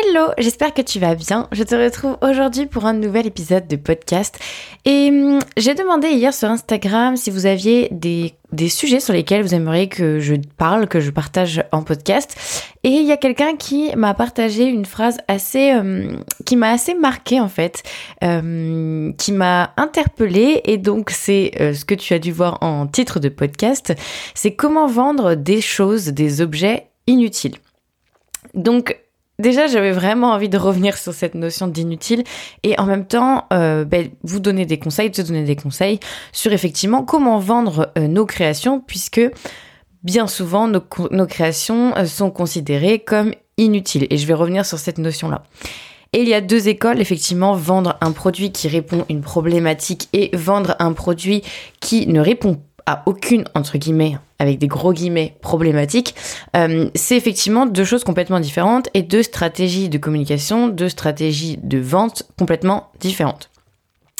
Hello, j'espère que tu vas bien. Je te retrouve aujourd'hui pour un nouvel épisode de podcast. Et hum, j'ai demandé hier sur Instagram si vous aviez des, des, sujets sur lesquels vous aimeriez que je parle, que je partage en podcast. Et il y a quelqu'un qui m'a partagé une phrase assez, hum, qui m'a assez marqué en fait, hum, qui m'a interpellée. Et donc c'est euh, ce que tu as dû voir en titre de podcast. C'est comment vendre des choses, des objets inutiles. Donc Déjà, j'avais vraiment envie de revenir sur cette notion d'inutile et en même temps, euh, ben, vous donner des conseils, te donner des conseils sur effectivement comment vendre euh, nos créations, puisque bien souvent, nos, créations euh, sont considérées comme inutiles. Et je vais revenir sur cette notion-là. Et il y a deux écoles, effectivement, vendre un produit qui répond à une problématique et vendre un produit qui ne répond pas aucune, entre guillemets, avec des gros guillemets, problématiques, euh, c'est effectivement deux choses complètement différentes et deux stratégies de communication, deux stratégies de vente complètement différentes.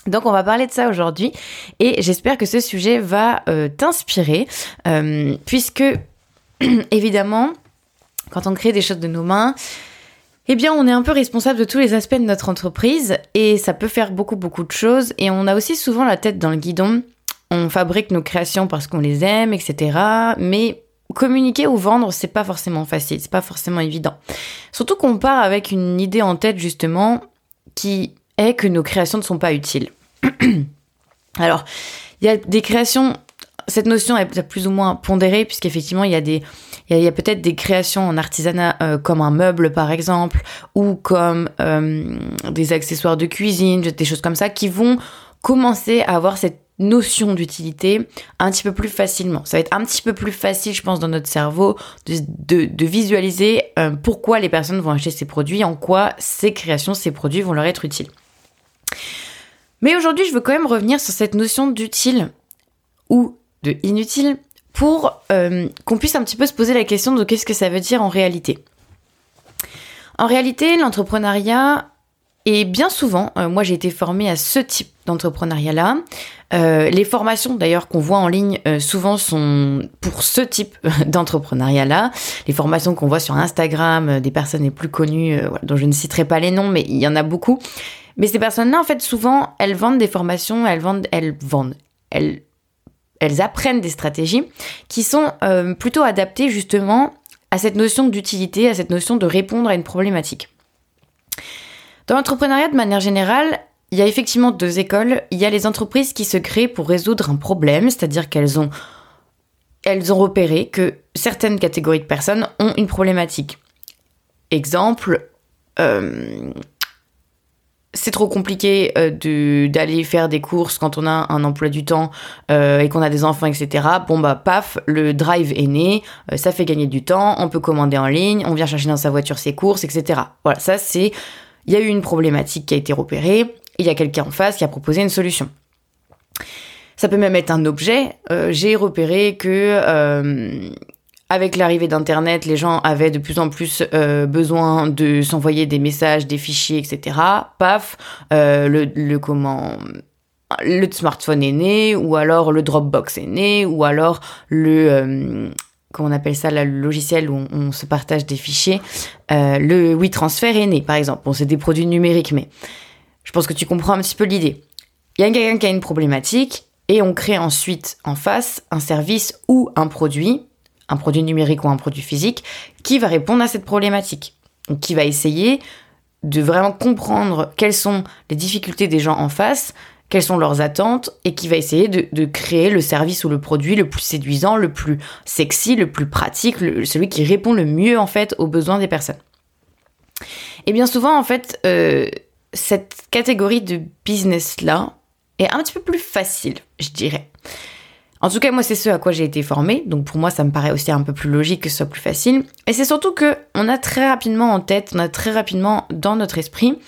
Donc on va parler de ça aujourd'hui et j'espère que ce sujet va euh, t'inspirer euh, puisque évidemment quand on crée des choses de nos mains, eh bien, on est un peu responsable de tous les aspects de notre entreprise et ça peut faire beaucoup, beaucoup de choses. Et on a aussi souvent la tête dans le guidon on fabrique nos créations parce qu'on les aime, etc. Mais communiquer ou vendre, c'est pas forcément facile, c'est pas forcément évident. Surtout qu'on part avec une idée en tête justement qui est que nos créations ne sont pas utiles. Alors, il y a des créations, cette notion est plus ou moins pondérée puisqu'effectivement il y a il y a, peut-être des créations en artisanat euh, comme un meuble par exemple ou comme euh, des accessoires de cuisine, des choses comme ça qui vont commencer à avoir cette notion d'utilité un petit peu plus facilement. Ça va être un petit peu plus facile, je pense, dans notre cerveau de, visualiser euh, pourquoi les personnes vont acheter ces produits, en quoi ces créations, ces produits vont leur être utiles. Mais aujourd'hui, je veux quand même revenir sur cette notion d'utile ou de inutile pour euh, qu'on puisse un petit peu se poser la question de qu'est-ce que ça veut dire en réalité. En réalité, l'entrepreneuriat est bien souvent, euh, moi j'ai été formée à ce type d'entrepreneuriat-là, euh, les formations d'ailleurs qu'on voit en ligne euh, souvent sont pour ce type d'entrepreneuriat-là. Les formations qu'on voit sur Instagram des personnes les plus connues, dont je ne citerai pas les noms, mais il y en a beaucoup. Mais ces personnes-là, en fait, souvent, elles vendent des formations, elles vendent, elles vendent, elles, elles apprennent des stratégies qui sont plutôt adaptées justement à cette notion d'utilité, à cette notion de répondre à une problématique. Dans l'entrepreneuriat, de manière générale, il y a effectivement deux écoles. Il y a les entreprises qui se créent pour résoudre un problème, c'est-à-dire qu'elles ont, elles ont repéré que certaines catégories de personnes ont une problématique. Exemple, euh, c'est trop compliqué euh, d'aller faire des courses quand on a un emploi du temps euh, et qu'on a des enfants, etc. Bon bah paf, le drive est né, ça fait gagner du temps, on peut commander en ligne, on vient chercher dans sa voiture ses courses, etc. Voilà, ça c'est... Il y a eu une problématique qui a été repérée, il y a quelqu'un en face qui a proposé une solution. Ça peut même être un objet. Euh, j'ai repéré que euh, avec l'arrivée d'Internet, les gens avaient de plus en plus euh, besoin de s'envoyer des messages, des fichiers, etc. Paf, le, comment le smartphone est né, ou alors le Dropbox est né, ou alors le on appelle ça le logiciel où on, se partage des fichiers, le WeTransfer est né, par exemple. Bon, c'est des produits numériques, mais je pense que tu comprends un petit peu l'idée. Il y a quelqu'un qui a une problématique et on crée ensuite en face un service ou un produit, un produit numérique ou un produit physique, qui va répondre à cette problématique. Donc qui va essayer de vraiment comprendre quelles sont les difficultés des gens en face, quelles sont leurs attentes, et qui va essayer de, créer le service ou le produit le plus séduisant, le plus sexy, le plus pratique, celui qui répond le mieux en fait aux besoins des personnes. Et bien souvent en fait, euh, cette catégorie de business-là est un petit peu plus facile, je dirais. En tout cas, moi, c'est ce à quoi j'ai été formée, donc pour moi, ça me paraît aussi un peu plus logique que ce soit plus facile. Et c'est surtout que on a très rapidement en tête, on a très rapidement dans notre esprit,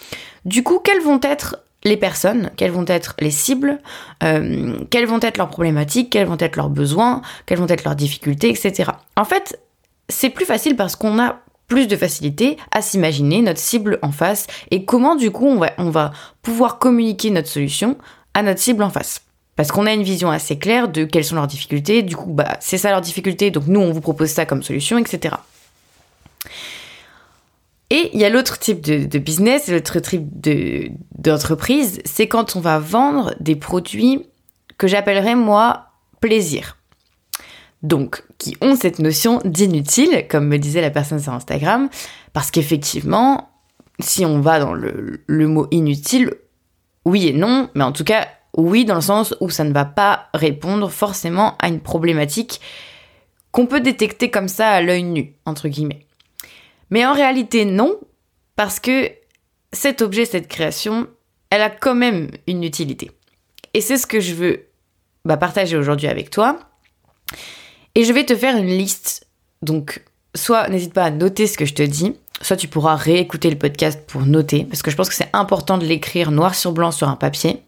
du coup, quelles vont être les personnes, quelles vont être les cibles, euh, quelles vont être leurs problématiques, quels vont être leurs besoins, quelles vont être leurs difficultés, etc. En fait, c'est plus facile parce qu'on a plus de facilité à s'imaginer notre cible en face et comment du coup on va, pouvoir communiquer notre solution à notre cible en face. Parce qu'on a une vision assez claire de quelles sont leurs difficultés, du coup bah, c'est ça leurs difficultés, donc nous on vous propose ça comme solution, etc. Et il y a l'autre type de, business, l'autre type d'entreprise, c'est quand on va vendre des produits que j'appellerais moi plaisir. Donc, qui ont cette notion d'inutile, comme me disait la personne sur Instagram, parce qu'effectivement, si on va dans le, le mot inutile, oui et non, mais en tout cas, oui dans le sens où ça ne va pas répondre forcément à une problématique qu'on peut détecter comme ça à l'œil nu, entre guillemets. Mais en réalité, non, parce que cet objet, cette création, elle a quand même une utilité. Et c'est ce que je veux bah, partager aujourd'hui avec toi. Et je vais te faire une liste. Donc, soit n'hésite pas à noter ce que je te dis, soit tu pourras réécouter le podcast pour noter, parce que je pense que c'est important de l'écrire noir sur blanc sur un papier.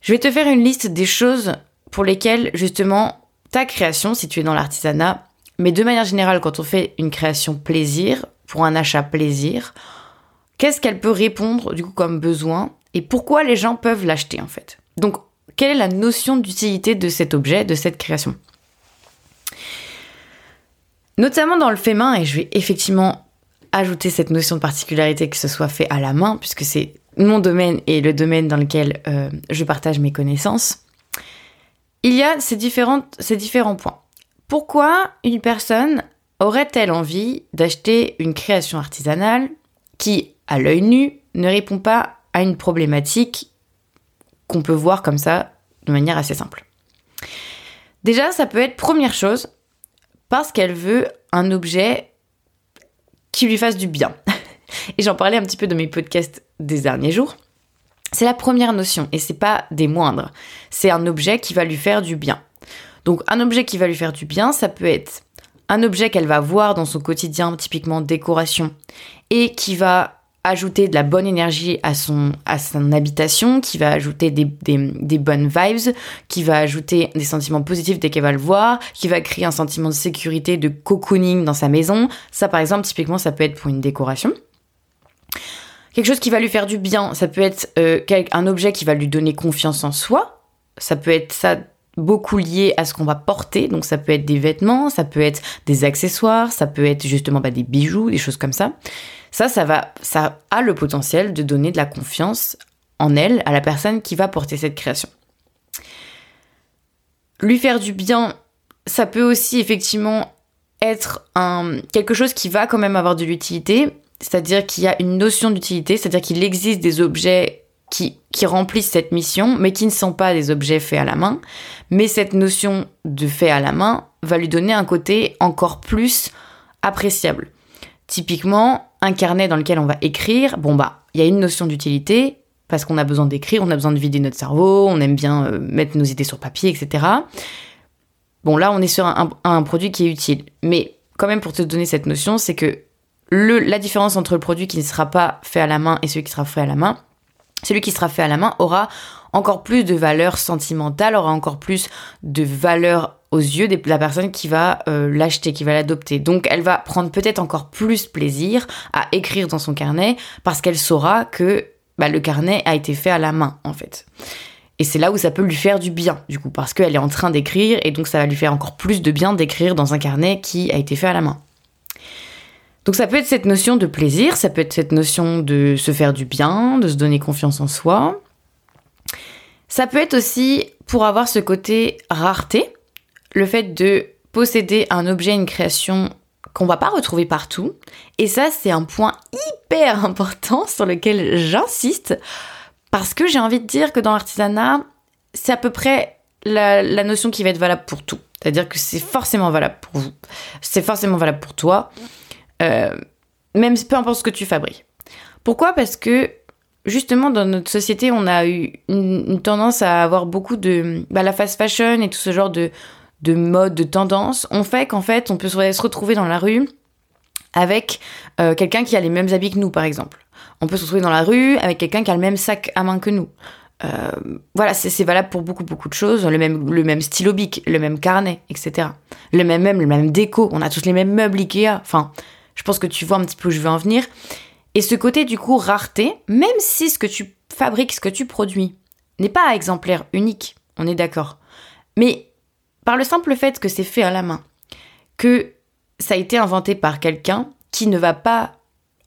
Je vais te faire une liste des choses pour lesquelles, justement, ta création, si tu es dans l'artisanat, mais de manière générale, quand on fait une création plaisir, pour un achat plaisir, qu'est-ce qu'elle peut répondre du coup comme besoin et pourquoi les gens peuvent l'acheter en fait? Donc, quelle est la notion d'utilité de cet objet, de cette création? Notamment dans le fait main, et je vais effectivement ajouter cette notion de particularité que ce soit fait à la main, puisque c'est mon domaine et le domaine dans lequel euh, je partage mes connaissances, il y a ces, différents points. Pourquoi une personne aurait-elle envie d'acheter une création artisanale qui, à l'œil nu, ne répond pas à une problématique qu'on peut voir comme ça de manière assez simple? Déjà, ça peut être première chose parce qu'elle veut un objet qui lui fasse du bien. Et j'en parlais un petit peu de mes podcasts des derniers jours. C'est la première notion et c'est pas des moindres. C'est un objet qui va lui faire du bien. Donc un objet qui va lui faire du bien, ça peut être un objet qu'elle va voir dans son quotidien, typiquement décoration, et qui va ajouter de la bonne énergie à son, habitation, qui va ajouter des, des, bonnes vibes, qui va ajouter des sentiments positifs dès qu'elle va le voir, qui va créer un sentiment de sécurité, de cocooning dans sa maison. Ça, par exemple, typiquement, ça peut être pour une décoration. Quelque chose qui va lui faire du bien, ça peut être euh, un objet qui va lui donner confiance en soi. Ça peut être ça beaucoup lié à ce qu'on va porter. Donc ça peut être des vêtements, ça peut être des accessoires, ça peut être justement bah, des bijoux, des choses comme ça. Ça, ça va, ça a le potentiel de donner de la confiance en elle à la personne qui va porter cette création. Lui faire du bien, ça peut aussi effectivement être quelque chose qui va quand même avoir de l'utilité, c'est-à-dire qu'il y a une notion d'utilité, c'est-à-dire qu'il existe des objets qui, remplissent cette mission, mais qui ne sont pas des objets faits à la main. Mais cette notion de fait à la main va lui donner un côté encore plus appréciable. Typiquement, un carnet dans lequel on va écrire, bon bah, il y a une notion d'utilité, parce qu'on a besoin d'écrire, on a besoin de vider notre cerveau, on aime bien euh, mettre nos idées sur papier, etc. Bon, là, on est sur un, un, produit qui est utile. Mais quand même, pour te donner cette notion, c'est que la différence entre le produit qui ne sera pas fait à la main et celui qui sera fait à la main, celui qui sera fait à la main aura encore plus de valeur sentimentale, aura encore plus de valeur aux yeux de la personne qui va euh, l'acheter, qui va l'adopter. Donc elle va prendre peut-être encore plus plaisir à écrire dans son carnet parce qu'elle saura que bah, le carnet a été fait à la main en fait. Et c'est là où ça peut lui faire du bien, du coup, parce qu'elle est en train d'écrire et donc ça va lui faire encore plus de bien d'écrire dans un carnet qui a été fait à la main. Donc ça peut être cette notion de plaisir, ça peut être cette notion de se faire du bien, de se donner confiance en soi. Ça peut être aussi pour avoir ce côté rareté, le fait de posséder un objet, une création qu'on va pas retrouver partout. Et ça, c'est un point hyper important sur lequel j'insiste parce que j'ai envie de dire que dans l'artisanat, c'est à peu près la, la, notion qui va être valable pour tout. C'est-à-dire que c'est forcément valable pour vous. C'est forcément valable pour toi. Euh, même peu importe ce que tu fabriques. Pourquoi? Parce que justement dans notre société, on a eu une, tendance à avoir beaucoup de bah, la fast fashion et tout ce genre de de mode, de tendance, on fait qu'en fait, on peut se retrouver dans la rue avec euh, quelqu'un qui a les mêmes habits que nous, par exemple. On peut se retrouver dans la rue avec quelqu'un qui a le même sac à main que nous. Euh, voilà, c'est valable pour beaucoup beaucoup de choses. Le même le même stylo bic, le même carnet, etc. Le même même le même déco. On a tous les mêmes meubles Ikea. Enfin, je pense que tu vois un petit peu où je veux en venir. Et ce côté du coup rareté, même si ce que tu fabriques, ce que tu produis, n'est pas exemplaire unique, on est d'accord. Mais par le simple fait que c'est fait à la main, que ça a été inventé par quelqu'un qui ne va pas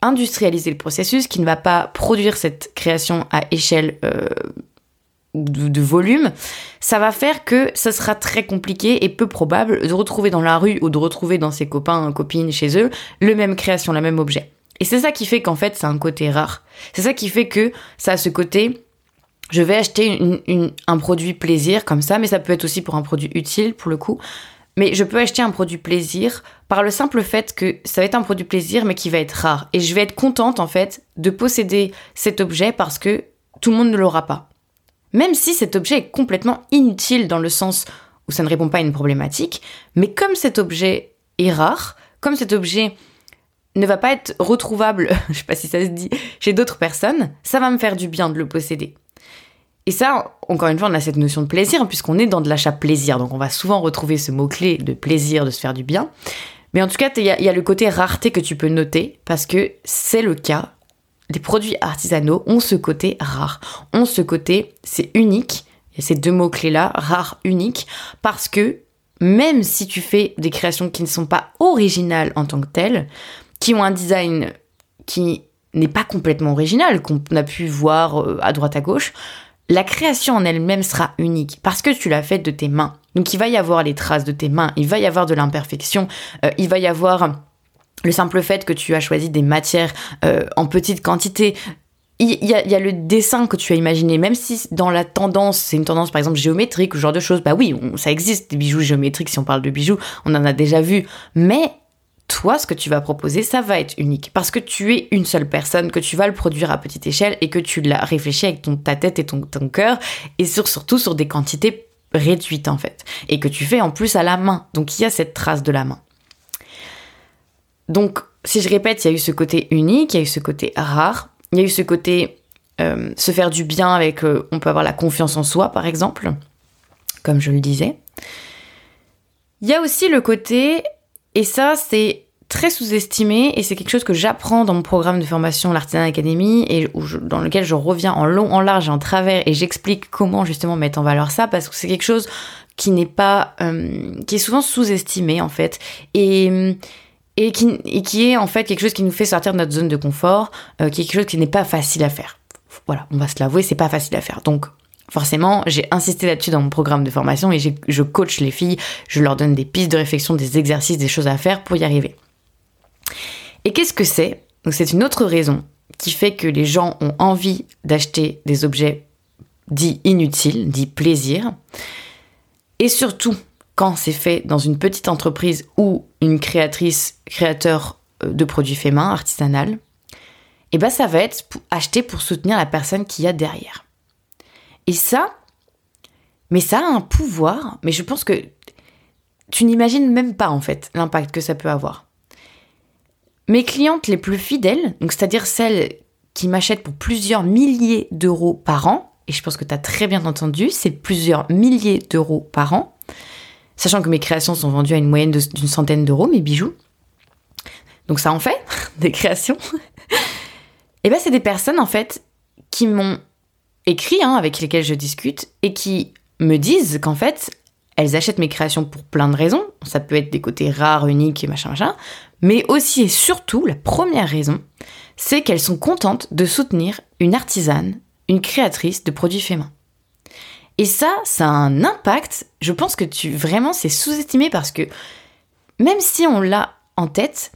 industrialiser le processus, qui ne va pas produire cette création à échelle euh, de, volume, ça va faire que ça sera très compliqué et peu probable de retrouver dans la rue ou de retrouver dans ses copains, copines chez eux, le même création, le même objet. Et c'est ça qui fait qu'en fait, c'est un côté rare. C'est ça qui fait que ça a ce côté, je vais acheter un produit plaisir comme ça, mais ça peut être aussi pour un produit utile pour le coup. Mais je peux acheter un produit plaisir par le simple fait que ça va être un produit plaisir, mais qui va être rare. Et je vais être contente, en fait, de posséder cet objet parce que tout le monde ne l'aura pas. Même si cet objet est complètement inutile dans le sens où ça ne répond pas à une problématique, mais comme cet objet est rare, comme cet objet ne va pas être retrouvable, je sais pas si ça se dit, chez d'autres personnes, ça va me faire du bien de le posséder. Et ça, encore une fois, on a cette notion de plaisir, puisqu'on est dans de l'achat plaisir, donc on va souvent retrouver ce mot-clé de plaisir, de se faire du bien. Mais en tout cas, il y, y, a le côté rareté que tu peux noter, parce que c'est le cas les produits artisanaux ont ce côté rare, ont ce côté, c'est unique, et ces deux mots-clés-là, rare, unique, parce que même si tu fais des créations qui ne sont pas originales en tant que telles, qui ont un design qui n'est pas complètement original, qu'on a pu voir euh, à droite à gauche, la création en elle-même sera unique parce que tu l'as faite de tes mains. Donc il va y avoir les traces de tes mains, il va y avoir de l'imperfection, euh, il va y avoir le simple fait que tu as choisi des matières euh, en petite quantité, il y, a, le dessin que tu as imaginé, même si dans la tendance, c'est une tendance par exemple géométrique ou ce genre de choses, bah oui, ça existe des bijoux géométriques si on parle de bijoux, on en a déjà vu, mais toi, ce que tu vas proposer, ça va être unique parce que tu es une seule personne, que tu vas le produire à petite échelle et que tu l'as réfléchi avec ton, ta tête et ton, ton cœur et surtout sur des quantités réduites en fait et que tu fais en plus à la main. Donc il y a cette trace de la main. Donc, si je répète, il y a eu ce côté unique, il y a eu ce côté rare, il y a eu ce côté euh, se faire du bien avec, euh, on peut avoir la confiance en soi, par exemple, comme je le disais. Il y a aussi le côté, et ça c'est très sous-estimé, et c'est quelque chose que j'apprends dans mon programme de formation l'Artisan Academy, et dans lequel je reviens en long, en large et en travers, et j'explique comment justement mettre en valeur ça, parce que c'est quelque chose qui n'est pas, euh, qui est souvent sous-estimé en fait. Et et qui, est en fait quelque chose qui nous fait sortir de notre zone de confort, euh, quelque chose qui n'est pas facile à faire. Voilà, on va se l'avouer, c'est pas facile à faire. Donc, forcément, j'ai insisté là-dessus dans mon programme de formation et je coach les filles, je leur donne des pistes de réflexion, des exercices, des choses à faire pour y arriver. Et qu'est-ce que c'est? Donc, c'est une autre raison qui fait que les gens ont envie d'acheter des objets dits inutiles, dits plaisir. Et surtout, quand c'est fait dans une petite entreprise ou une créatrice, créateur euh, de produits faits main, artisanal, et eh ben ça va être acheté pour soutenir la personne qui y a derrière. Et ça, mais ça a un pouvoir, mais je pense que tu n'imagines même pas en fait l'impact que ça peut avoir. Mes clientes les plus fidèles, c'est-à-dire celles qui m'achètent pour plusieurs milliers d'euros par an, et je pense que tu as très bien entendu, c'est plusieurs milliers d'euros par an, sachant que mes créations sont vendues à une moyenne d'une centaine d'euros, mes bijoux. Donc ça en fait des créations. et ben c'est des personnes en fait qui m'ont écrit, hein, avec lesquelles je discute, et qui me disent qu'en fait, elles achètent mes créations pour plein de raisons. Ça peut être des côtés rares, uniques machin, machin. Mais aussi et surtout, la première raison, c'est qu'elles sont contentes de soutenir une artisane, une créatrice de produits faits main. Et ça, ça a un impact. Je pense que tu vraiment c'est sous-estimé parce que même si on l'a en tête,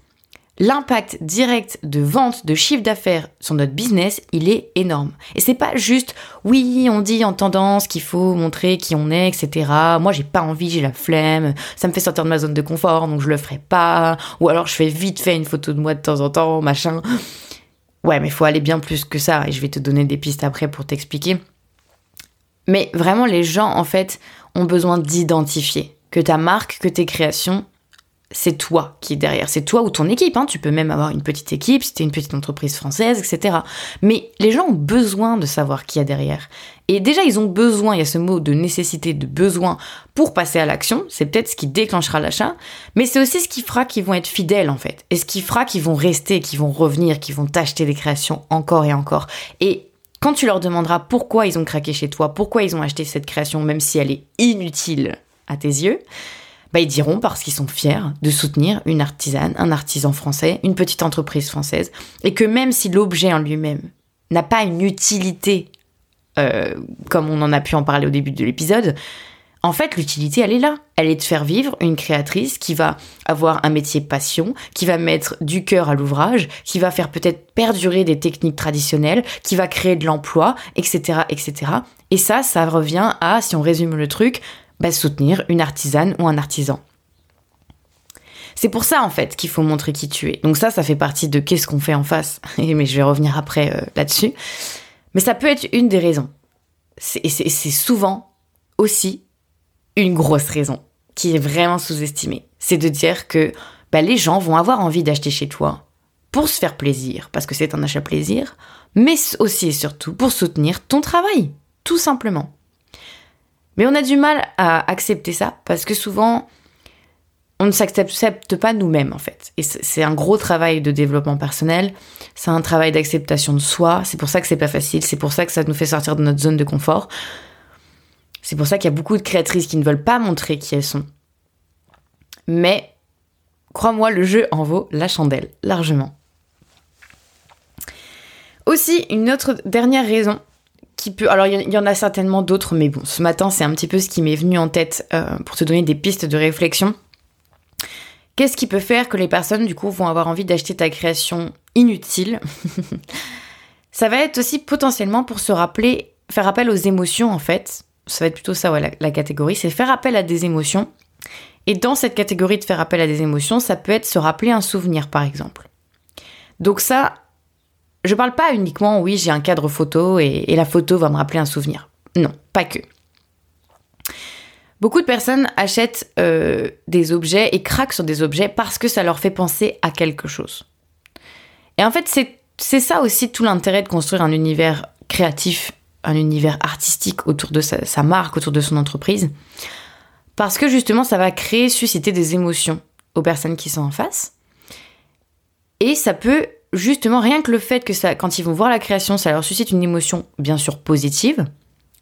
l'impact direct de vente, de chiffre d'affaires sur notre business, il est énorme. Et c'est pas juste, oui, on dit en tendance qu'il faut montrer qui on est, etc. Moi, j'ai pas envie, j'ai la flemme, ça me fait sortir de ma zone de confort, donc je le ferai pas. Ou alors je fais vite fait une photo de moi de temps en temps, machin. Ouais, mais il faut aller bien plus que ça, et je vais te donner des pistes après pour t'expliquer. Mais vraiment, les gens, en fait, ont besoin d'identifier que ta marque, que tes créations, c'est toi qui est derrière. C'est toi ou ton équipe. Hein. Tu peux même avoir une petite équipe si tu une petite entreprise française, etc. Mais les gens ont besoin de savoir qui y a derrière. Et déjà, ils ont besoin, il y a ce mot de nécessité, de besoin pour passer à l'action. C'est peut-être ce qui déclenchera l'achat, mais c'est aussi ce qui fera qu'ils vont être fidèles en fait. Et ce qui fera qu'ils vont rester, qu'ils vont revenir, qu'ils vont t'acheter des créations encore et encore. Et quand tu leur demanderas pourquoi ils ont craqué chez toi, pourquoi ils ont acheté cette création, même si elle est inutile à tes yeux, bah, ils diront parce qu'ils sont fiers de soutenir une artisane, un artisan français, une petite entreprise française, et que même si l'objet en lui-même n'a pas une utilité, euh, comme on en a pu en parler au début de l'épisode, en fait, l'utilité, elle est là. Elle est de faire vivre une créatrice qui va avoir un métier passion, qui va mettre du cœur à l'ouvrage, qui va faire peut-être perdurer des techniques traditionnelles, qui va créer de l'emploi, etc., etc. Et ça, ça revient à, si on résume le truc, bah, soutenir une artisane ou un artisan. C'est pour ça en fait qu'il faut montrer qui tu es. Donc ça, ça fait partie de qu'est-ce qu'on fait en face. Mais je vais revenir après euh, là-dessus. Mais ça peut être une des raisons. Et c'est souvent aussi une grosse raison qui est vraiment sous-estimée. C'est de dire que bah, les gens vont avoir envie d'acheter chez toi pour se faire plaisir, parce que c'est un achat plaisir, mais aussi et surtout pour soutenir ton travail, tout simplement. Mais on a du mal à accepter ça, parce que souvent, on ne s'accepte pas nous-mêmes en fait. Et c'est un gros travail de développement personnel, c'est un travail d'acceptation de soi, c'est pour ça que c'est pas facile, c'est pour ça que ça nous fait sortir de notre zone de confort, c'est pour ça qu'il y a beaucoup de créatrices qui ne veulent pas montrer qui elles sont. Mais, crois-moi, le jeu en vaut la chandelle, largement. Aussi, une autre dernière raison qui peut... Alors, il y en a certainement d'autres, mais bon, ce matin, c'est un petit peu ce qui m'est venu en tête euh, pour te donner des pistes de réflexion. Qu'est-ce qui peut faire que les personnes, du coup, vont avoir envie d'acheter ta création inutile? Ça va être aussi potentiellement pour se rappeler, faire appel aux émotions, en fait, ça va être plutôt ça, ouais, la, catégorie, c'est faire appel à des émotions. Et dans cette catégorie de faire appel à des émotions, ça peut être se rappeler un souvenir, par exemple. Donc ça, je parle pas uniquement, oui, j'ai un cadre photo et, la photo va me rappeler un souvenir. Non, pas que. Beaucoup de personnes achètent euh, des objets et craquent sur des objets parce que ça leur fait penser à quelque chose. Et en fait, c'est ça aussi tout l'intérêt de construire un univers créatif un univers artistique autour de sa, marque, autour de son entreprise. Parce que justement, ça va créer, susciter des émotions aux personnes qui sont en face. Et ça peut, justement, rien que le fait que ça, quand ils vont voir la création, ça leur suscite une émotion, bien sûr, positive,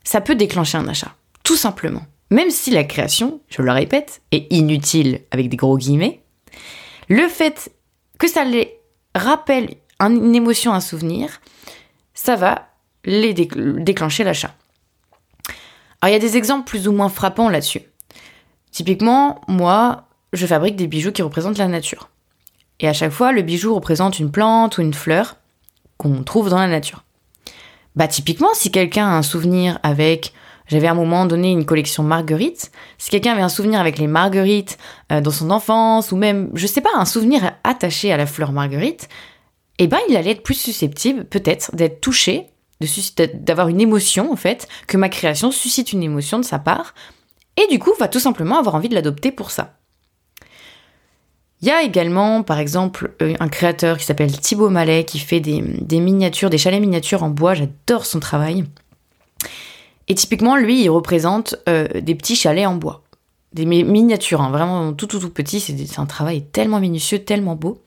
ça peut déclencher un achat. Tout simplement. Même si la création, je le répète, est inutile avec des gros guillemets, le fait que ça les rappelle une émotion, un souvenir, ça va les déclencher l'achat. Alors il y a des exemples plus ou moins frappants là-dessus. Typiquement, moi, je fabrique des bijoux qui représentent la nature. Et à chaque fois, le bijou représente une plante ou une fleur qu'on trouve dans la nature. Bah typiquement, si quelqu'un a un souvenir avec, j'avais à un moment donné une collection marguerites, si quelqu'un avait un souvenir avec les marguerites euh, dans son enfance, ou même, je sais pas, un souvenir attaché à la fleur marguerite, eh ben il allait être plus susceptible peut-être d'être touché d'avoir une émotion en fait, que ma création suscite une émotion de sa part, et du coup va tout simplement avoir envie de l'adopter pour ça. Il y a également, par exemple, euh, un créateur qui s'appelle Thibaut Mallet qui fait des, miniatures, des chalets miniatures en bois. J'adore son travail. Et typiquement, lui, il représente euh, des petits chalets en bois. Des miniatures, hein, vraiment tout, tout, tout petit. C'est un travail tellement minutieux, tellement beau.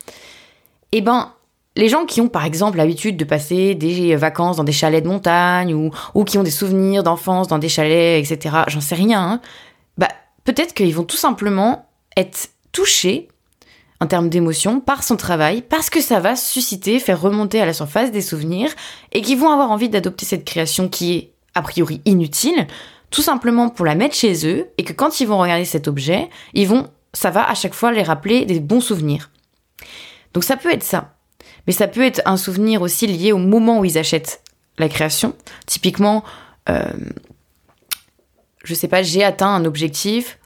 Et eh ben, les gens qui ont par exemple l'habitude de passer des vacances dans des chalets de montagne ou, qui ont des souvenirs d'enfance dans des chalets, etc., j'en sais rien, hein, bah, peut-être qu'ils vont tout simplement être touchés en termes d'émotion par son travail, parce que ça va susciter, faire remonter à la surface des souvenirs, et qu'ils vont avoir envie d'adopter cette création qui est a priori inutile, tout simplement pour la mettre chez eux, et que quand ils vont regarder cet objet, ils vont, ça va à chaque fois les rappeler des bons souvenirs. Donc ça peut être ça. Mais ça peut être un souvenir aussi lié au moment où ils achètent la création. Typiquement, euh, je sais pas, j'ai atteint un objectif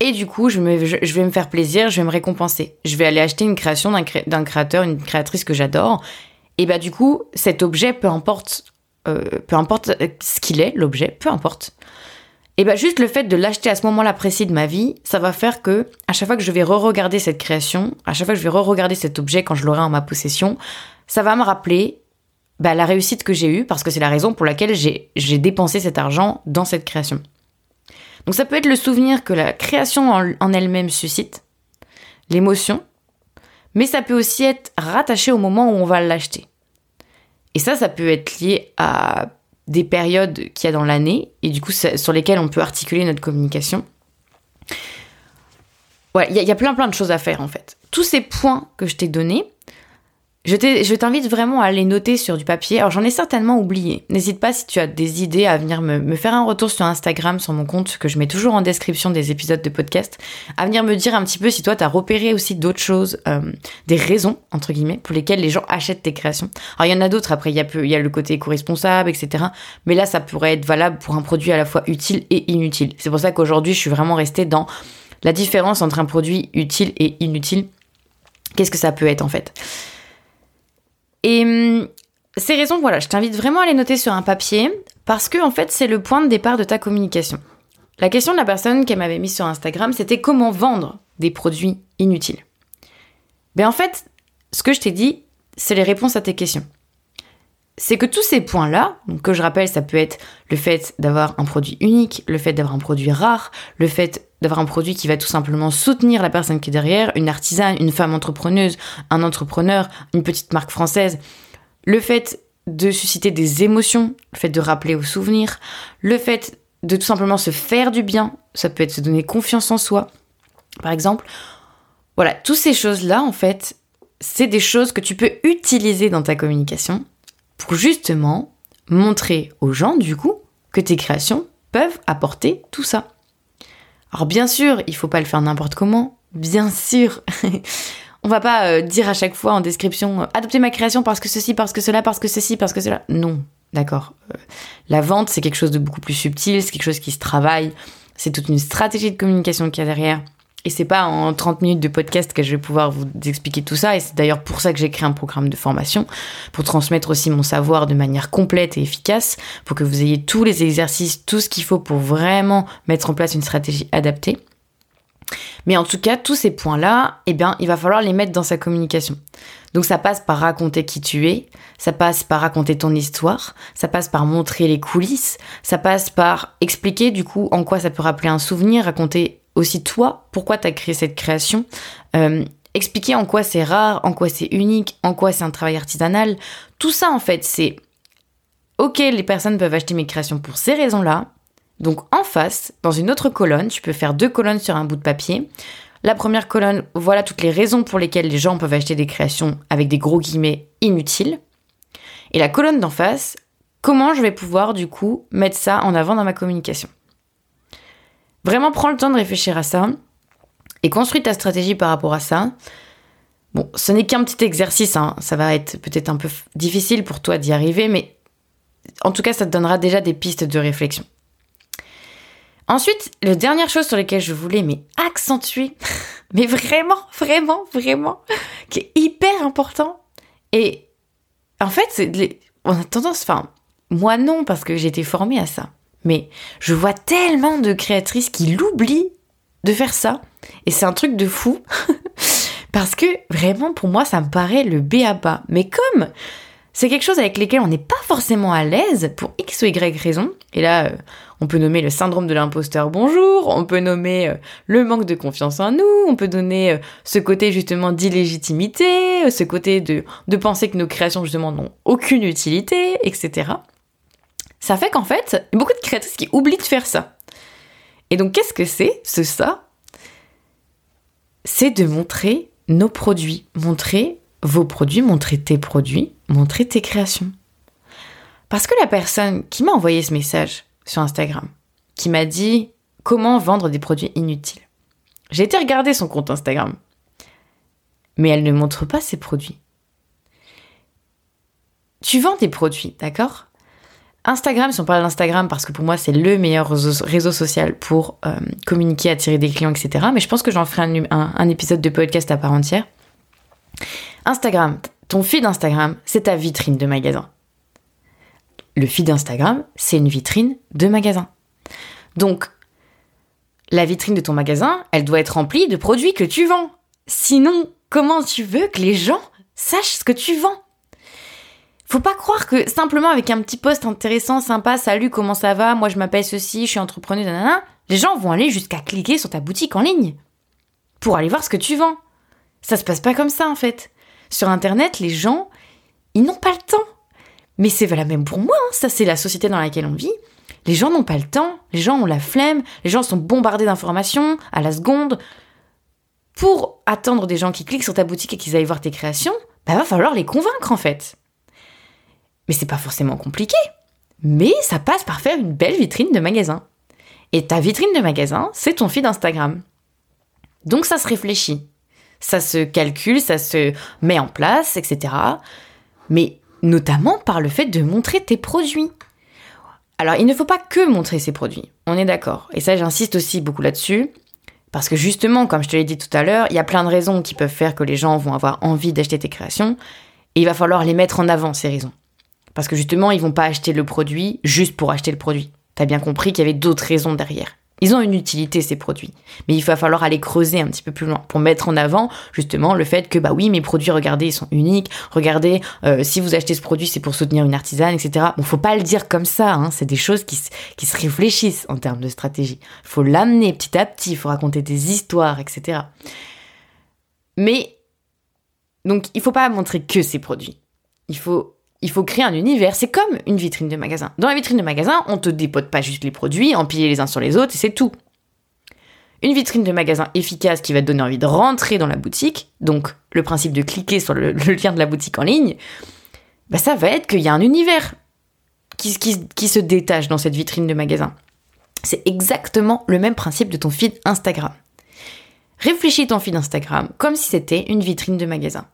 et du coup, je, vais me faire plaisir, je vais me récompenser. Je vais aller acheter une création d'un créateur, une créatrice que j'adore. Et bah du coup, cet objet, peu importe, euh, peu importe ce qu'il est, l'objet, peu importe. Et bah juste le fait de l'acheter à ce moment-là précis de ma vie, ça va faire que à chaque fois que je vais re-regarder cette création, à chaque fois que je vais re-regarder cet objet quand je l'aurai en ma possession, ça va me rappeler bah, la réussite que j'ai eue parce que c'est la raison pour laquelle j'ai dépensé cet argent dans cette création. Donc ça peut être le souvenir que la création en, en elle-même suscite, l'émotion, mais ça peut aussi être rattaché au moment où on va l'acheter. Et ça, ça peut être lié à des périodes qu'il y a dans l'année et du coup sur lesquelles on peut articuler notre communication. Ouais, il y, a plein plein de choses à faire en fait. Tous ces points que je t'ai donnés, je t'invite vraiment à les noter sur du papier. Alors j'en ai certainement oublié. N'hésite pas si tu as des idées à venir me, faire un retour sur Instagram, sur mon compte, que je mets toujours en description des épisodes de podcast, à venir me dire un petit peu si toi t'as repéré aussi d'autres choses, euh, des raisons, entre guillemets, pour lesquelles les gens achètent tes créations. Alors il y en a d'autres, après il y, il y a le côté éco-responsable, etc. Mais là ça pourrait être valable pour un produit à la fois utile et inutile. C'est pour ça qu'aujourd'hui je suis vraiment restée dans la différence entre un produit utile et inutile. Qu'est-ce que ça peut être en fait? Et hum, ces raisons, voilà, je t'invite vraiment à les noter sur un papier parce que en fait, c'est le point de départ de ta communication. La question de la personne qu'elle m'avait mise sur Instagram, c'était comment vendre des produits inutiles. Ben en fait, ce que je t'ai dit, c'est les réponses à tes questions. C'est que tous ces points-là, que je rappelle, ça peut être le fait d'avoir un produit unique, le fait d'avoir un produit rare, le fait d'avoir un produit qui va tout simplement soutenir la personne qui est derrière, une artisane, une femme entrepreneuse, un entrepreneur, une petite marque française. Le fait de susciter des émotions, le fait de rappeler aux souvenirs, le fait de tout simplement se faire du bien, ça peut être se donner confiance en soi, par exemple. Voilà, toutes ces choses-là, en fait, c'est des choses que tu peux utiliser dans ta communication pour justement montrer aux gens, du coup, que tes créations peuvent apporter tout ça. Alors bien sûr, il faut pas le faire n'importe comment. Bien sûr. On va pas euh, dire à chaque fois en description euh, adopter ma création parce que ceci, parce que cela, parce que ceci, parce que cela. Non, d'accord. Euh, la vente, c'est quelque chose de beaucoup plus subtil, c'est quelque chose qui se travaille, c'est toute une stratégie de communication qu'il y a derrière. Et c'est pas en 30 minutes de podcast que je vais pouvoir vous expliquer tout ça. Et c'est d'ailleurs pour ça que j'ai créé un programme de formation, pour transmettre aussi mon savoir de manière complète et efficace, pour que vous ayez tous les exercices, tout ce qu'il faut pour vraiment mettre en place une stratégie adaptée. Mais en tout cas, tous ces points-là, eh bien, il va falloir les mettre dans sa communication. Donc ça passe par raconter qui tu es, ça passe par raconter ton histoire, ça passe par montrer les coulisses, ça passe par expliquer du coup en quoi ça peut rappeler un souvenir, raconter aussi toi, pourquoi tu as créé cette création, euh, expliquer en quoi c'est rare, en quoi c'est unique, en quoi c'est un travail artisanal. Tout ça, en fait, c'est ok, les personnes peuvent acheter mes créations pour ces raisons-là. Donc en face, dans une autre colonne, tu peux faire deux colonnes sur un bout de papier. La première colonne, voilà toutes les raisons pour lesquelles les gens peuvent acheter des créations avec des gros guillemets inutiles. Et la colonne d'en face, comment je vais pouvoir du coup mettre ça en avant dans ma communication. Vraiment, prends le temps de réfléchir à ça et construis ta stratégie par rapport à ça. Bon, ce n'est qu'un petit exercice, hein. ça va être peut-être un peu difficile pour toi d'y arriver, mais en tout cas, ça te donnera déjà des pistes de réflexion. Ensuite, la dernière chose sur laquelle je voulais mais accentuer, mais vraiment, vraiment, vraiment, qui est hyper important. Et en fait, on a tendance, enfin, moi non, parce que j'ai été formée à ça. Mais je vois tellement de créatrices qui l'oublient de faire ça. Et c'est un truc de fou. Parce que vraiment, pour moi, ça me paraît le B à bas. Mais comme c'est quelque chose avec lequel on n'est pas forcément à l'aise pour X ou Y raison, et là, euh, on peut nommer le syndrome de l'imposteur bonjour, on peut nommer euh, le manque de confiance en nous, on peut donner euh, ce côté justement d'illégitimité, ce côté de penser que nos créations justement n'ont aucune utilité, etc ça fait qu'en fait, il y a beaucoup de créatrices qui oublient de faire ça. Et donc, qu'est-ce que c'est, ce ça? C'est de montrer nos produits, montrer vos produits, montrer tes produits, montrer tes créations. Parce que la personne qui m'a envoyé ce message sur Instagram, qui m'a dit comment vendre des produits inutiles, j'ai été regarder son compte Instagram. Mais elle ne montre pas ses produits. Tu vends des produits, d'accord? Instagram, si on parle d'Instagram, parce que pour moi c'est le meilleur réseau, social pour euh, communiquer, attirer des clients, etc. Mais je pense que j'en ferai un, épisode de podcast à part entière. Instagram, ton feed Instagram, c'est ta vitrine de magasin. Le feed Instagram, c'est une vitrine de magasin. Donc, la vitrine de ton magasin, elle doit être remplie de produits que tu vends. Sinon, comment tu veux que les gens sachent ce que tu vends? Faut pas croire que simplement avec un petit post intéressant, sympa, salut, comment ça va, moi je m'appelle ceci, je suis entrepreneuse, nanana, les gens vont aller jusqu'à cliquer sur ta boutique en ligne pour aller voir ce que tu vends. Ça se passe pas comme ça en fait. Sur internet, les gens, ils n'ont pas le temps. Mais c'est valable même pour moi, hein. ça c'est la société dans laquelle on vit. Les gens n'ont pas le temps, les gens ont la flemme, les gens sont bombardés d'informations à la seconde. pour attendre des gens qui cliquent sur ta boutique et qu'ils aillent voir tes créations, bah va falloir les convaincre en fait. Mais c'est pas forcément compliqué. Mais ça passe par faire une belle vitrine de magasin. Et ta vitrine de magasin, c'est ton feed Instagram. Donc ça se réfléchit, ça se calcule, ça se met en place, etc. Mais notamment par le fait de montrer tes produits. Alors il ne faut pas que montrer ses produits, on est d'accord. Et ça j'insiste aussi beaucoup là-dessus. Parce que justement, comme je te l'ai dit tout à l'heure, il y a plein de raisons qui peuvent faire que les gens vont avoir envie d'acheter tes créations. Et il va falloir les mettre en avant, ces raisons. Parce que justement, ils vont pas acheter le produit juste pour acheter le produit. T'as bien compris qu'il y avait d'autres raisons derrière. Ils ont une utilité, ces produits. Mais il va falloir aller creuser un petit peu plus loin pour mettre en avant, justement, le fait que, bah oui, mes produits, regardez, ils sont uniques. Regardez, euh, si vous achetez ce produit, c'est pour soutenir une artisane, etc. Bon, faut pas le dire comme ça, hein. C'est des choses qui, qui se réfléchissent en termes de stratégie. Faut l'amener petit à petit, faut raconter des histoires, etc. Mais, donc, il faut pas montrer que ces produits. Il faut il faut créer un univers. C'est comme une vitrine de magasin. Dans la vitrine de magasin, on te dépote pas juste les produits, empilés les uns sur les autres, et c'est tout. Une vitrine de magasin efficace qui va te donner envie de rentrer dans la boutique, donc le principe de cliquer sur le, lien de la boutique en ligne, bah ça va être qu'il y a un univers qui, qui se détache dans cette vitrine de magasin. C'est exactement le même principe de ton feed Instagram. Réfléchis ton feed Instagram comme si c'était une vitrine de magasin.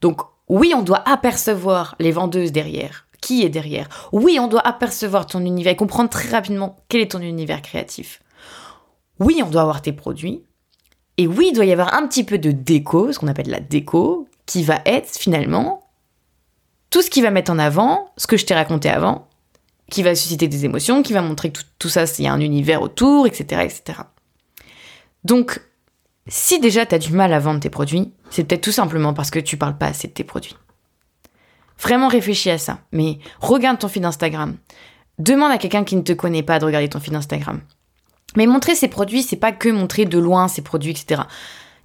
Donc oui, on doit apercevoir les vendeuses derrière. Qui est derrière? Oui, on doit apercevoir ton univers et comprendre très rapidement quel est ton univers créatif. Oui, on doit avoir tes produits. Et oui, il doit y avoir un petit peu de déco, ce qu'on appelle la déco, qui va être finalement tout ce qui va mettre en avant ce que je t'ai raconté avant, qui va susciter des émotions, qui va montrer que tout, ça, il y a un univers autour, etc. etc. Donc, si déjà tu as du mal à vendre tes produits, c'est peut-être tout simplement parce que tu parles pas assez de tes produits. Vraiment réfléchis à ça. Mais regarde ton feed Instagram. Demande à quelqu'un qui ne te connaît pas de regarder ton feed Instagram. Mais montrer ses produits, c'est pas que montrer de loin ses produits, etc.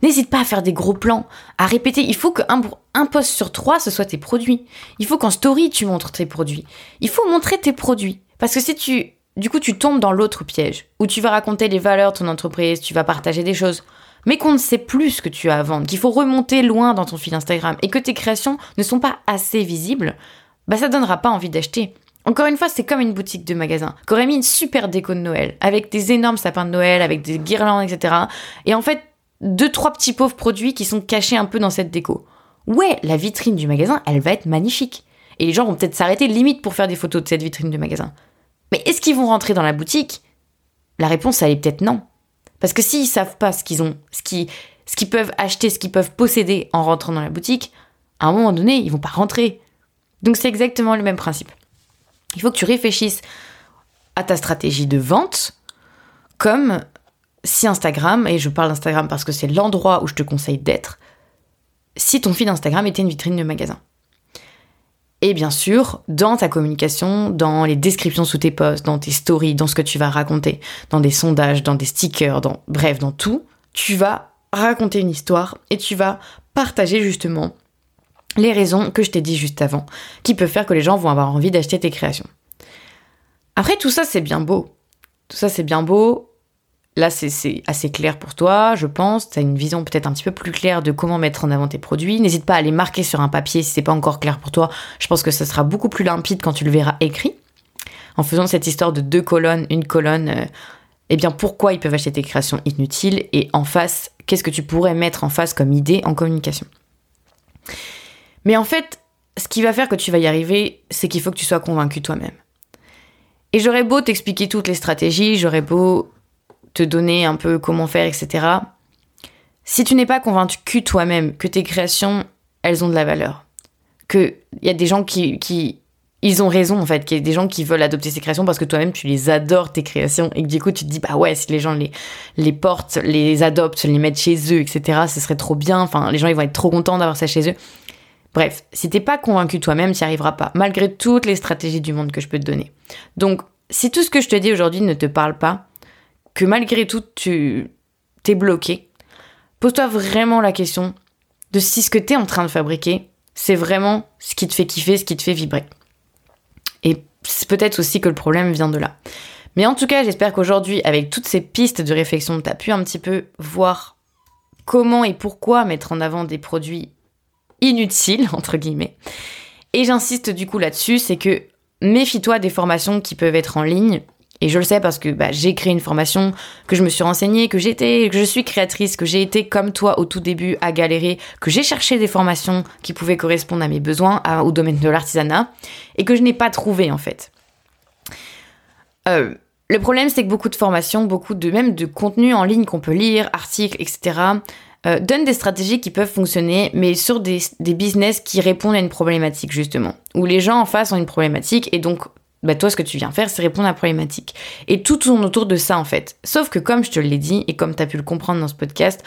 N'hésite pas à faire des gros plans, à répéter. Il faut qu'un un post sur trois, ce soit tes produits. Il faut qu'en story, tu montres tes produits. Il faut montrer tes produits. Parce que si tu, du coup, tu tombes dans l'autre piège, où tu vas raconter les valeurs de ton entreprise, tu vas partager des choses mais qu'on ne sait plus ce que tu as à vendre, qu'il faut remonter loin dans ton fil Instagram et que tes créations ne sont pas assez visibles, bah ça donnera pas envie d'acheter. Encore une fois, c'est comme une boutique de magasin qui aurait mis une super déco de Noël, avec des énormes sapins de Noël, avec des guirlandes, etc. Et en fait, deux, trois petits pauvres produits qui sont cachés un peu dans cette déco. Ouais, la vitrine du magasin, elle va être magnifique. Et les gens vont peut-être s'arrêter limite pour faire des photos de cette vitrine de magasin. Mais est-ce qu'ils vont rentrer dans la boutique? La réponse, elle est peut-être non. Parce que s'ils savent pas ce qu'ils ont, ce qu'ils, ce qu'ils peuvent acheter, ce qu'ils peuvent posséder en rentrant dans la boutique, à un moment donné, ils vont pas rentrer. Donc c'est exactement le même principe. Il faut que tu réfléchisses à ta stratégie de vente comme si Instagram, et je parle d'Instagram parce que c'est l'endroit où je te conseille d'être, si ton feed Instagram était une vitrine de magasin. Et bien sûr, dans ta communication, dans les descriptions sous tes posts, dans tes stories, dans ce que tu vas raconter, dans des sondages, dans des stickers, bref, dans tout, tu vas raconter une histoire et tu vas partager justement les raisons que je t'ai dit juste avant, qui peuvent faire que les gens vont avoir envie d'acheter tes créations. Après, tout ça, c'est bien beau. Tout ça, c'est bien beau. Là, c'est assez clair pour toi, je pense. Tu as une vision peut-être un petit peu plus claire de comment mettre en avant tes produits. N'hésite pas à les marquer sur un papier si c'est pas encore clair pour toi. Je pense que ça sera beaucoup plus limpide quand tu le verras écrit. En faisant cette histoire de deux colonnes, une colonne, euh, eh bien pourquoi ils peuvent acheter tes créations inutiles et en face, qu'est-ce que tu pourrais mettre en face comme idée en communication? Mais en fait, ce qui va faire que tu vas y arriver, c'est qu'il faut que tu sois convaincu toi-même. Et j'aurais beau t'expliquer toutes les stratégies, j'aurais beau te donner un peu comment faire, etc. Si tu n'es pas convaincu toi-même que tes créations, elles ont de la valeur, qu'il y a des gens qui, qui, ils ont raison en fait, qu'il y a des gens qui veulent adopter ces créations parce que toi-même tu les adores tes créations et que du coup tu te dis bah ouais si les gens les, les portent, les adoptent, les mettent chez eux, etc. Ce serait trop bien. Enfin les gens ils vont être trop contents d'avoir ça chez eux. Bref, si t'es pas convaincu toi-même, tu n'y arriveras pas, malgré toutes les stratégies du monde que je peux te donner. Donc, si tout ce que je te dis aujourd'hui ne te parle pas, que malgré tout, tu t'es bloqué, pose-toi vraiment la question de si ce que tu es en train de fabriquer, c'est vraiment ce qui te fait kiffer, ce qui te fait vibrer. Et c'est peut-être aussi que le problème vient de là. Mais en tout cas, j'espère qu'aujourd'hui, avec toutes ces pistes de réflexion, tu as pu un petit peu voir comment et pourquoi mettre en avant des produits inutiles, entre guillemets. Et j'insiste du coup là-dessus, c'est que méfie-toi des formations qui peuvent être en ligne. Et je le sais parce que bah, j'ai créé une formation, que je me suis renseignée, que j'étais, que je suis créatrice, que j'ai été comme toi au tout début à galérer, que j'ai cherché des formations qui pouvaient correspondre à mes besoins, au domaine de l'artisanat, et que je n'ai pas trouvé en fait. Euh, le problème, c'est que beaucoup de formations, beaucoup de même de contenu en ligne qu'on peut lire, articles, etc., euh, donnent des stratégies qui peuvent fonctionner, mais sur des, business qui répondent à une problématique, justement. Où les gens en face ont une problématique, et donc, bah, toi, ce que tu viens faire, c'est répondre à la problématique. Et tout tourne autour de ça, en fait. Sauf que, comme je te l'ai dit, et comme tu as pu le comprendre dans ce podcast,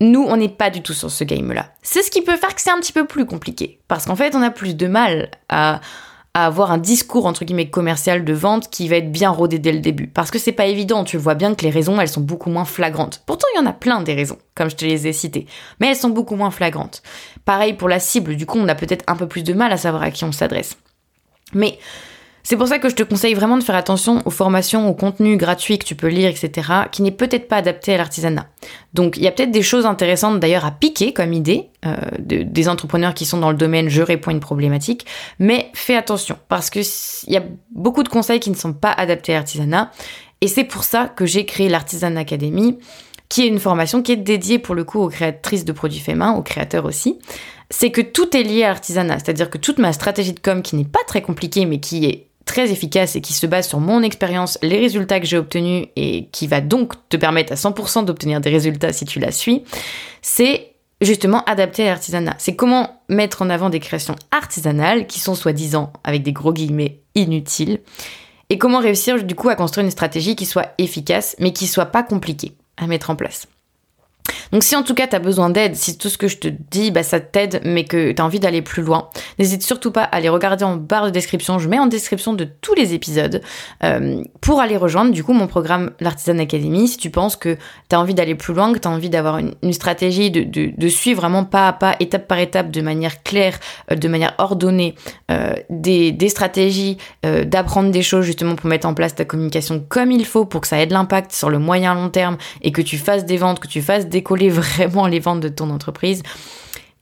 nous, on n'est pas du tout sur ce game-là. C'est ce qui peut faire que c'est un petit peu plus compliqué. Parce qu'en fait, on a plus de mal à à avoir un discours entre guillemets commercial de vente qui va être bien rodé dès le début. Parce que c'est pas évident, tu vois bien que les raisons elles sont beaucoup moins flagrantes. Pourtant il y en a plein des raisons, comme je te les ai citées, mais elles sont beaucoup moins flagrantes. Pareil pour la cible, du coup on a peut-être un peu plus de mal à savoir à qui on s'adresse. Mais c'est pour ça que je te conseille vraiment de faire attention aux formations, aux contenus gratuits que tu peux lire, etc., qui n'est peut-être pas adapté à l'artisanat. Donc il y a peut-être des choses intéressantes d'ailleurs à piquer comme idée euh, des entrepreneurs qui sont dans le domaine je réponds à une problématique, mais fais attention parce que il y a beaucoup de conseils qui ne sont pas adaptés à l'artisanat, et c'est pour ça que j'ai créé l'Artisan Academy qui est une formation qui est dédiée pour le coup aux créatrices de produits faits main, aux créateurs aussi. C'est que tout est lié à l'artisanat, c'est-à-dire que toute ma stratégie de com qui n'est pas très compliquée mais qui est très efficace et qui se base sur mon expérience, les résultats que j'ai obtenus et qui va donc te permettre à 100% d'obtenir des résultats si tu la suis, c'est justement adapté à l'artisanat. C'est comment mettre en avant des créations artisanales qui sont soi-disant, avec des gros guillemets, inutiles, et comment réussir du coup à construire une stratégie qui soit efficace mais qui soit pas compliquée à mettre en place. Donc si en tout cas tu as besoin d'aide, si tout ce que je te dis, bah, ça t'aide, mais que tu as envie d'aller plus loin, n'hésite surtout pas à aller regarder en barre de description. Je mets en description de tous les épisodes euh, pour aller rejoindre du coup mon programme l'Artisan Academy. Si tu penses que tu as envie d'aller plus loin, que tu as envie d'avoir une, stratégie, de, de, suivre vraiment pas à pas, étape par étape, de manière claire, euh, de manière ordonnée, euh, des, des, stratégies, d'apprendre des choses justement pour mettre en place ta communication comme il faut, pour que ça ait de l'impact sur le moyen long terme et que tu fasses des ventes, que tu fasses décoller vraiment les ventes de ton entreprise,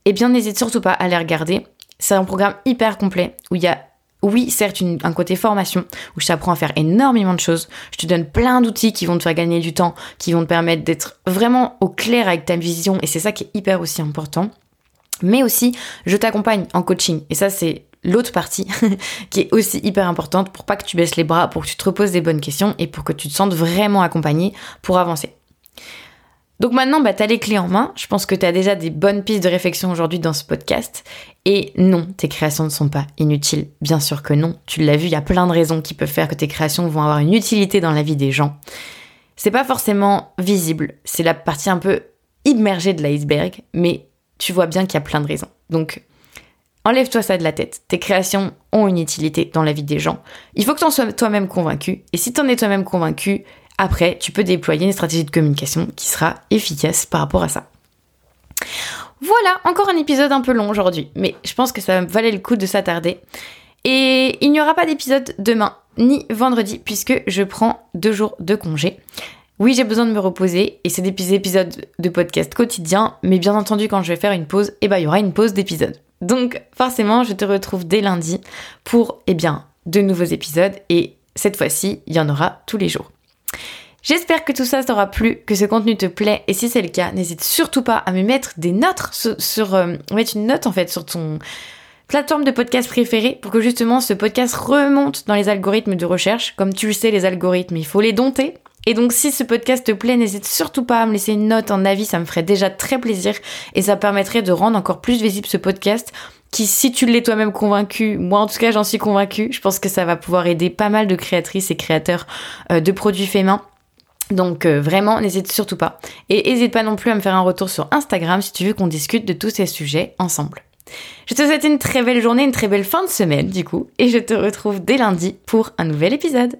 eh bien n'hésite surtout pas à les regarder. C'est un programme hyper complet où il y a oui, certes, un côté formation où je t'apprends à faire énormément de choses. Je te donne plein d'outils qui vont te faire gagner du temps, qui vont te permettre d'être vraiment au clair avec ta vision. Et c'est ça qui est hyper aussi important. Mais aussi, je t'accompagne en coaching. Et ça, c'est l'autre partie qui est aussi hyper importante pour pas que tu baisses les bras, pour que tu te reposes des bonnes questions et pour que tu te sentes vraiment accompagné pour avancer. Donc maintenant, bah, tu as les clés en main. Je pense que tu as déjà des bonnes pistes de réflexion aujourd'hui dans ce podcast. Et non, tes créations ne sont pas inutiles. Bien sûr que non. Tu l'as vu, il y a plein de raisons qui peuvent faire que tes créations vont avoir une utilité dans la vie des gens. C'est pas forcément visible. C'est la partie un peu immergée de l'iceberg. Mais tu vois bien qu'il y a plein de raisons. Donc, enlève-toi ça de la tête. Tes créations ont une utilité dans la vie des gens. Il faut que tu en sois toi-même convaincu. Et si tu en es toi-même convaincu, après, tu peux déployer une stratégie de communication qui sera efficace par rapport à ça. Voilà, encore un épisode un peu long aujourd'hui, mais je pense que ça valait le coup de s'attarder. Et il n'y aura pas d'épisode demain ni vendredi puisque je prends deux jours de congé. Oui, j'ai besoin de me reposer et c'est des épisodes de podcast quotidien, mais bien entendu quand je vais faire une pause, eh ben, il y aura une pause d'épisode. Donc forcément, je te retrouve dès lundi pour eh bien de nouveaux épisodes et cette fois-ci, il y en aura tous les jours. J'espère que tout ça t'aura plu, que ce contenu te plaît, et si c'est le cas, n'hésite surtout pas à me mettre des notes sur, euh, mettre une note en fait sur ton plateforme de podcast préférée pour que justement ce podcast remonte dans les algorithmes de recherche. Comme tu le sais, les algorithmes, il faut les dompter. Et donc si ce podcast te plaît, n'hésite surtout pas à me laisser une note en avis, ça me ferait déjà très plaisir et ça permettrait de rendre encore plus visible ce podcast qui, si tu l'es toi-même convaincu, moi en tout cas j'en suis convaincue, je pense que ça va pouvoir aider pas mal de créatrices et créateurs euh, de produits faits main donc euh, vraiment, n'hésite surtout pas. Et n'hésite pas non plus à me faire un retour sur Instagram si tu veux qu'on discute de tous ces sujets ensemble. Je te souhaite une très belle journée, une très belle fin de semaine du coup, et je te retrouve dès lundi pour un nouvel épisode.